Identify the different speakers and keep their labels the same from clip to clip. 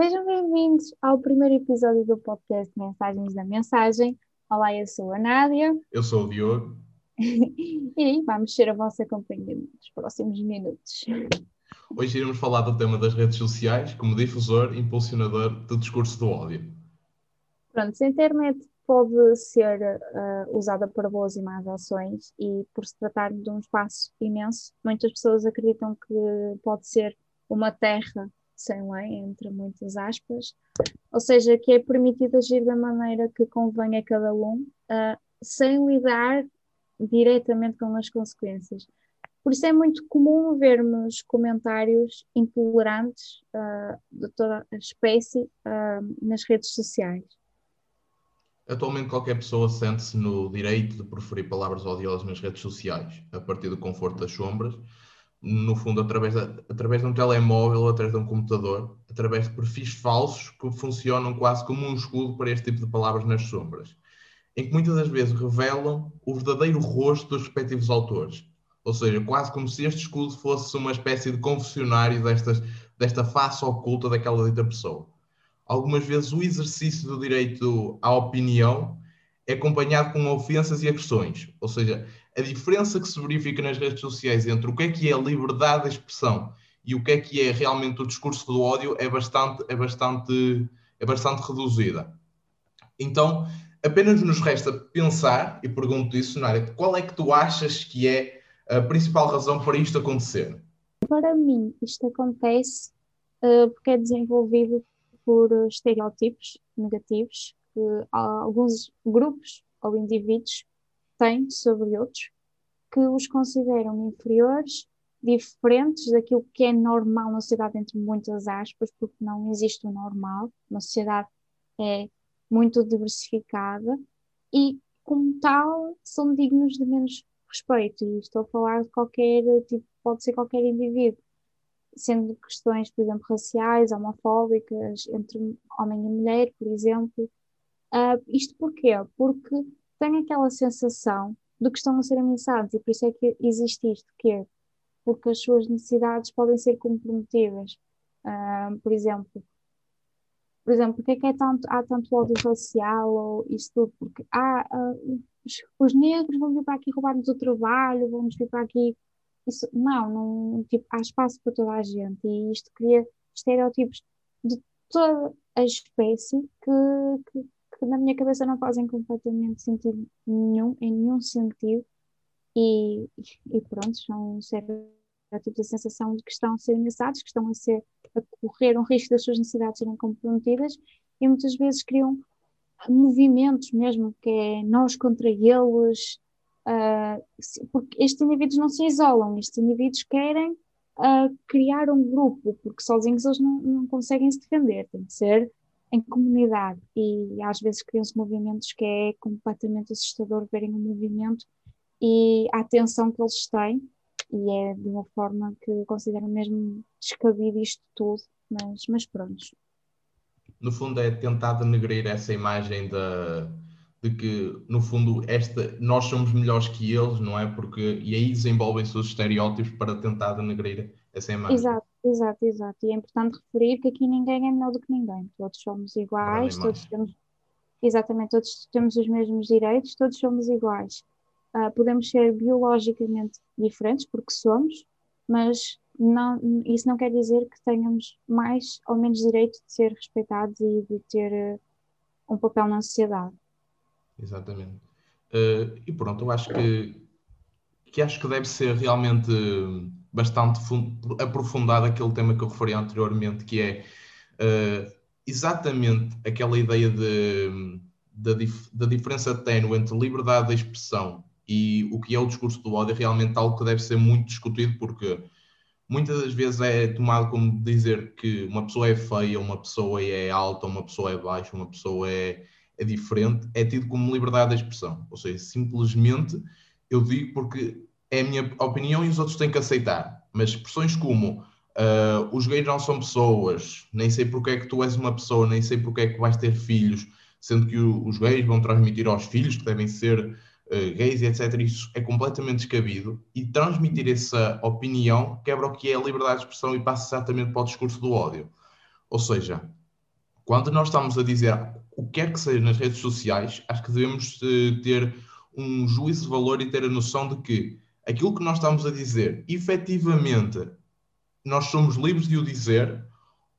Speaker 1: Sejam bem-vindos ao primeiro episódio do podcast Mensagens da Mensagem. Olá, eu sou a Nádia.
Speaker 2: Eu sou o Diogo.
Speaker 1: e vamos ser a vossa companhia nos próximos minutos.
Speaker 2: Hoje iremos falar do tema das redes sociais como difusor e impulsionador do discurso do ódio.
Speaker 1: Pronto, a internet pode ser uh, usada para boas e más ações e por se tratar de um espaço imenso, muitas pessoas acreditam que pode ser uma terra sem lei, entre muitas aspas, ou seja, que é permitido agir da maneira que convém a cada um, uh, sem lidar diretamente com as consequências. Por isso é muito comum vermos comentários intolerantes uh, de toda a espécie uh, nas redes sociais.
Speaker 2: Atualmente, qualquer pessoa sente-se no direito de preferir palavras odiosas nas redes sociais, a partir do conforto das sombras, no fundo, através, através de um telemóvel, através de um computador, através de perfis falsos que funcionam quase como um escudo para este tipo de palavras nas sombras, em que muitas das vezes revelam o verdadeiro rosto dos respectivos autores. Ou seja, quase como se este escudo fosse uma espécie de confessionário destas, desta face oculta daquela dita pessoa. Algumas vezes o exercício do direito à opinião é acompanhado com ofensas e agressões. Ou seja, a diferença que se verifica nas redes sociais entre o que é que é a liberdade de expressão e o que é que é realmente o discurso do ódio é bastante, é bastante, é bastante reduzida. Então, apenas nos resta pensar, e pergunto isso, Nária, qual é que tu achas que é a principal razão para isto acontecer?
Speaker 1: Para mim, isto acontece uh, porque é desenvolvido por estereótipos negativos que alguns grupos ou indivíduos têm sobre outros que os consideram inferiores, diferentes daquilo que é normal na sociedade, entre muitas aspas, porque não existe o normal, uma sociedade é muito diversificada e, como tal, são dignos de menos respeito. E estou a falar de qualquer tipo, pode ser qualquer indivíduo, sendo questões, por exemplo, raciais, homofóbicas, entre homem e mulher, por exemplo, Uh, isto porquê? Porque têm aquela sensação de que estão a ser ameaçados e por isso é que existe isto, que é porque as suas necessidades podem ser comprometidas. Uh, por exemplo, por exemplo, porque é que é tanto, há tanto ódio racial ou isto tudo? Porque há, uh, os, os, negros vão vir para aqui roubar-nos o trabalho, vão-nos vir para aqui. Isso, não, não tipo, há espaço para toda a gente e isto cria estereótipos de toda a espécie que, que que na minha cabeça não fazem completamente sentido nenhum, em nenhum sentido, e, e pronto, são tipo de sensação de que estão a ser ameaçados, que estão a ser a correr um risco das suas necessidades serem comprometidas, e muitas vezes criam movimentos mesmo, que é nós contra eles, uh, porque estes indivíduos não se isolam, estes indivíduos querem uh, criar um grupo, porque sozinhos eles não, não conseguem se defender, tem que ser em comunidade e às vezes criam-se movimentos que é completamente assustador verem um movimento e a atenção que eles têm e é de uma forma que considero mesmo descabido isto tudo, mas, mas pronto.
Speaker 2: No fundo é tentar denegrir essa imagem da, de que, no fundo, esta, nós somos melhores que eles, não é? Porque, e aí desenvolvem-se os estereótipos para tentar denegrir essa imagem.
Speaker 1: Exato. Exato, exato. E é importante referir que aqui ninguém é melhor do que ninguém. Todos somos iguais, todos temos, exatamente, todos temos os mesmos direitos, todos somos iguais. Uh, podemos ser biologicamente diferentes, porque somos, mas não, isso não quer dizer que tenhamos mais ou menos direito de ser respeitados e de ter uh, um papel na sociedade.
Speaker 2: Exatamente. Uh, e pronto, eu acho que, que acho que deve ser realmente bastante aprofundado aquele tema que eu referi anteriormente, que é uh, exatamente aquela ideia de, da, dif da diferença ténue entre liberdade de expressão e o que é o discurso do ódio, é realmente algo que deve ser muito discutido, porque muitas das vezes é tomado como dizer que uma pessoa é feia, uma pessoa é alta, uma pessoa é baixa, uma pessoa é, é diferente, é tido como liberdade de expressão. Ou seja, simplesmente eu digo porque é a minha opinião e os outros têm que aceitar. Mas expressões como uh, os gays não são pessoas, nem sei porque é que tu és uma pessoa, nem sei porque é que vais ter filhos, sendo que o, os gays vão transmitir aos filhos que devem ser uh, gays etc. Isso é completamente descabido e transmitir essa opinião quebra o que é a liberdade de expressão e passa exatamente para o discurso do ódio. Ou seja, quando nós estamos a dizer o que quer que seja nas redes sociais, acho que devemos uh, ter um juízo de valor e ter a noção de que aquilo que nós estamos a dizer, efetivamente, nós somos livres de o dizer,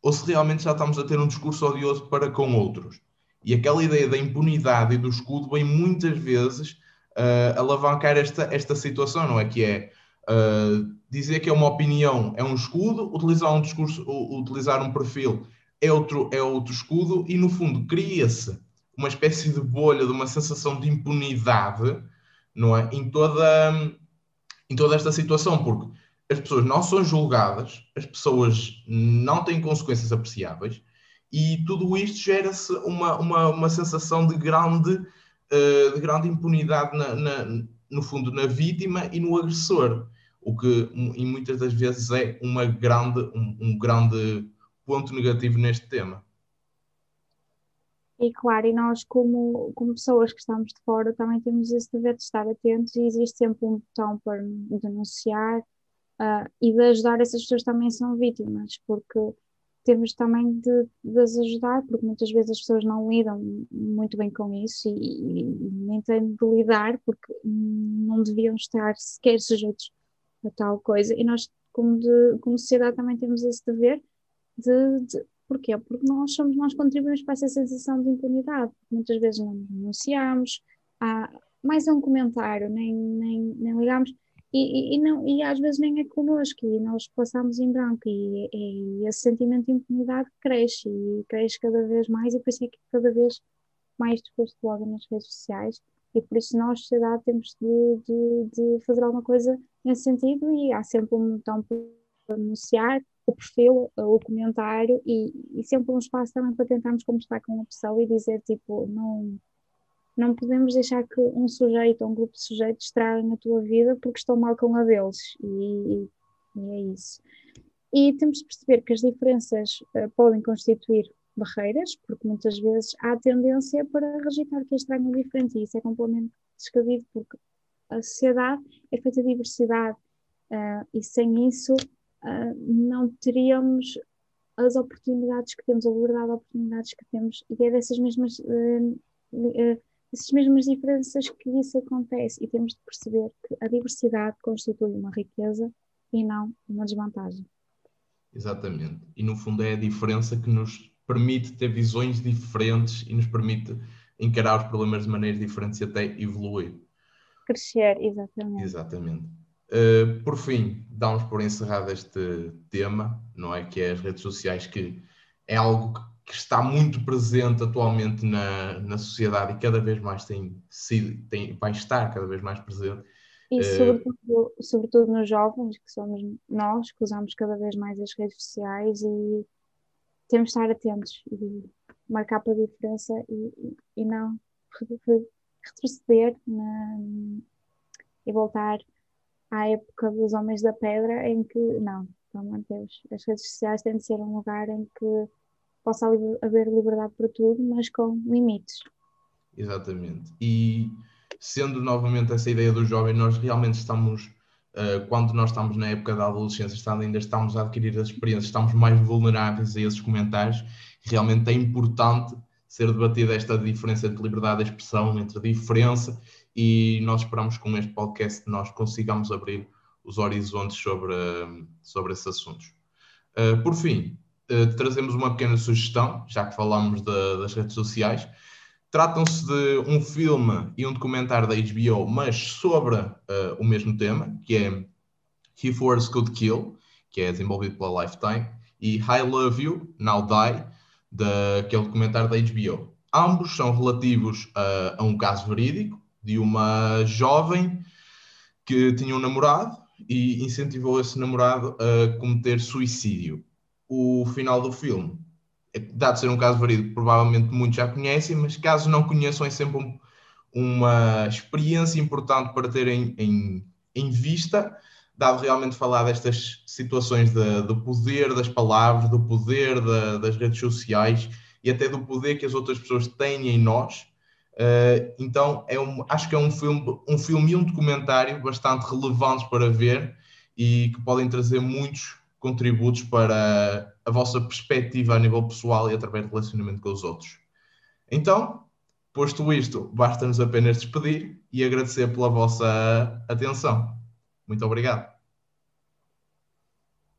Speaker 2: ou se realmente já estamos a ter um discurso odioso para com outros. E aquela ideia da impunidade e do escudo vem muitas vezes uh, alavancar esta, esta situação, não é? Que é uh, dizer que é uma opinião é um escudo, utilizar um discurso, utilizar um perfil é outro, é outro escudo, e no fundo cria-se uma espécie de bolha, de uma sensação de impunidade, não é? Em toda, em toda esta situação, porque as pessoas não são julgadas, as pessoas não têm consequências apreciáveis, e tudo isto gera-se uma, uma, uma sensação de grande, uh, de grande impunidade, na, na, no fundo, na vítima e no agressor, o que e muitas das vezes é uma grande, um, um grande ponto negativo neste tema.
Speaker 1: E claro, e nós como, como pessoas que estamos de fora também temos esse dever de estar atentos e existe sempre um botão para denunciar uh, e de ajudar essas pessoas também são vítimas, porque temos também de, de as ajudar, porque muitas vezes as pessoas não lidam muito bem com isso e, e nem têm de lidar porque não deviam estar sequer sujeitos a tal coisa. E nós, como, de, como sociedade, também temos esse dever de, de Porquê? Porque nós somos, nós contribuímos para essa sensação de impunidade. Muitas vezes não denunciamos, há mais um comentário, nem, nem, nem ligamos, e, e, não, e às vezes nem é connosco, e nós passamos em branco, e, e esse sentimento de impunidade cresce, e cresce cada vez mais, e por isso é que cada vez mais disposto logo nas redes sociais, e por isso nós, sociedade, temos de, de, de fazer alguma coisa nesse sentido, e há sempre um botão para denunciar, o perfil, o comentário e, e, sempre um espaço também para tentarmos conversar com uma pessoa e dizer tipo, não, não podemos deixar que um sujeito ou um grupo de sujeitos estraguem a tua vida porque estão mal com a deles e, e é isso. E temos de perceber que as diferenças uh, podem constituir barreiras, porque muitas vezes há tendência para rejeitar que é estranho ou diferente, e isso é completamente descabido, porque a sociedade é feita de diversidade, uh, e sem isso uh, não teríamos as oportunidades que temos, a liberdade de oportunidades que temos, e é dessas mesmas, uh, uh, essas mesmas diferenças que isso acontece, e temos de perceber que a diversidade constitui uma riqueza e não uma desvantagem.
Speaker 2: Exatamente, e no fundo é a diferença que nos permite ter visões diferentes e nos permite encarar os problemas de maneiras diferentes e até evoluir.
Speaker 1: Crescer, exatamente.
Speaker 2: Exatamente. Uh, por fim, damos por encerrado este tema, não é? Que é as redes sociais, que é algo que está muito presente atualmente na, na sociedade e cada vez mais tem sido, tem, vai estar cada vez mais presente.
Speaker 1: E uh, sobretudo, sobretudo nos jovens, que somos nós, que usamos cada vez mais as redes sociais e temos de estar atentos e marcar para a diferença e, e não retroceder na, e voltar à época dos Homens da Pedra, em que, não, pelo Deus, as redes sociais têm de ser um lugar em que possa haver liberdade para tudo, mas com limites.
Speaker 2: Exatamente. E sendo novamente essa ideia do jovem, nós realmente estamos, uh, quando nós estamos na época da adolescência, ainda estamos a adquirir as experiências, estamos mais vulneráveis a esses comentários. Realmente é importante ser debatida esta diferença entre liberdade de expressão, entre diferença e nós esperamos que com este podcast nós consigamos abrir os horizontes sobre, sobre esses assuntos. Uh, por fim, uh, trazemos uma pequena sugestão, já que falamos de, das redes sociais. Tratam-se de um filme e um documentário da HBO, mas sobre uh, o mesmo tema, que é If Words Could Kill, que é desenvolvido pela Lifetime, e I Love You, Now Die, de, que é o documentário da HBO. Ambos são relativos a, a um caso verídico, de uma jovem que tinha um namorado e incentivou esse namorado a cometer suicídio. O final do filme, dado ser um caso verídico, provavelmente muitos já conhecem, mas caso não conheçam, é sempre um, uma experiência importante para terem em, em vista, dado realmente falar destas situações de, do poder das palavras, do poder de, das redes sociais e até do poder que as outras pessoas têm em nós Uh, então é um, acho que é um filme, um filme e um documentário bastante relevantes para ver e que podem trazer muitos contributos para a vossa perspectiva a nível pessoal e através do relacionamento com os outros. Então, posto isto, basta-nos apenas despedir e agradecer pela vossa atenção. Muito obrigado.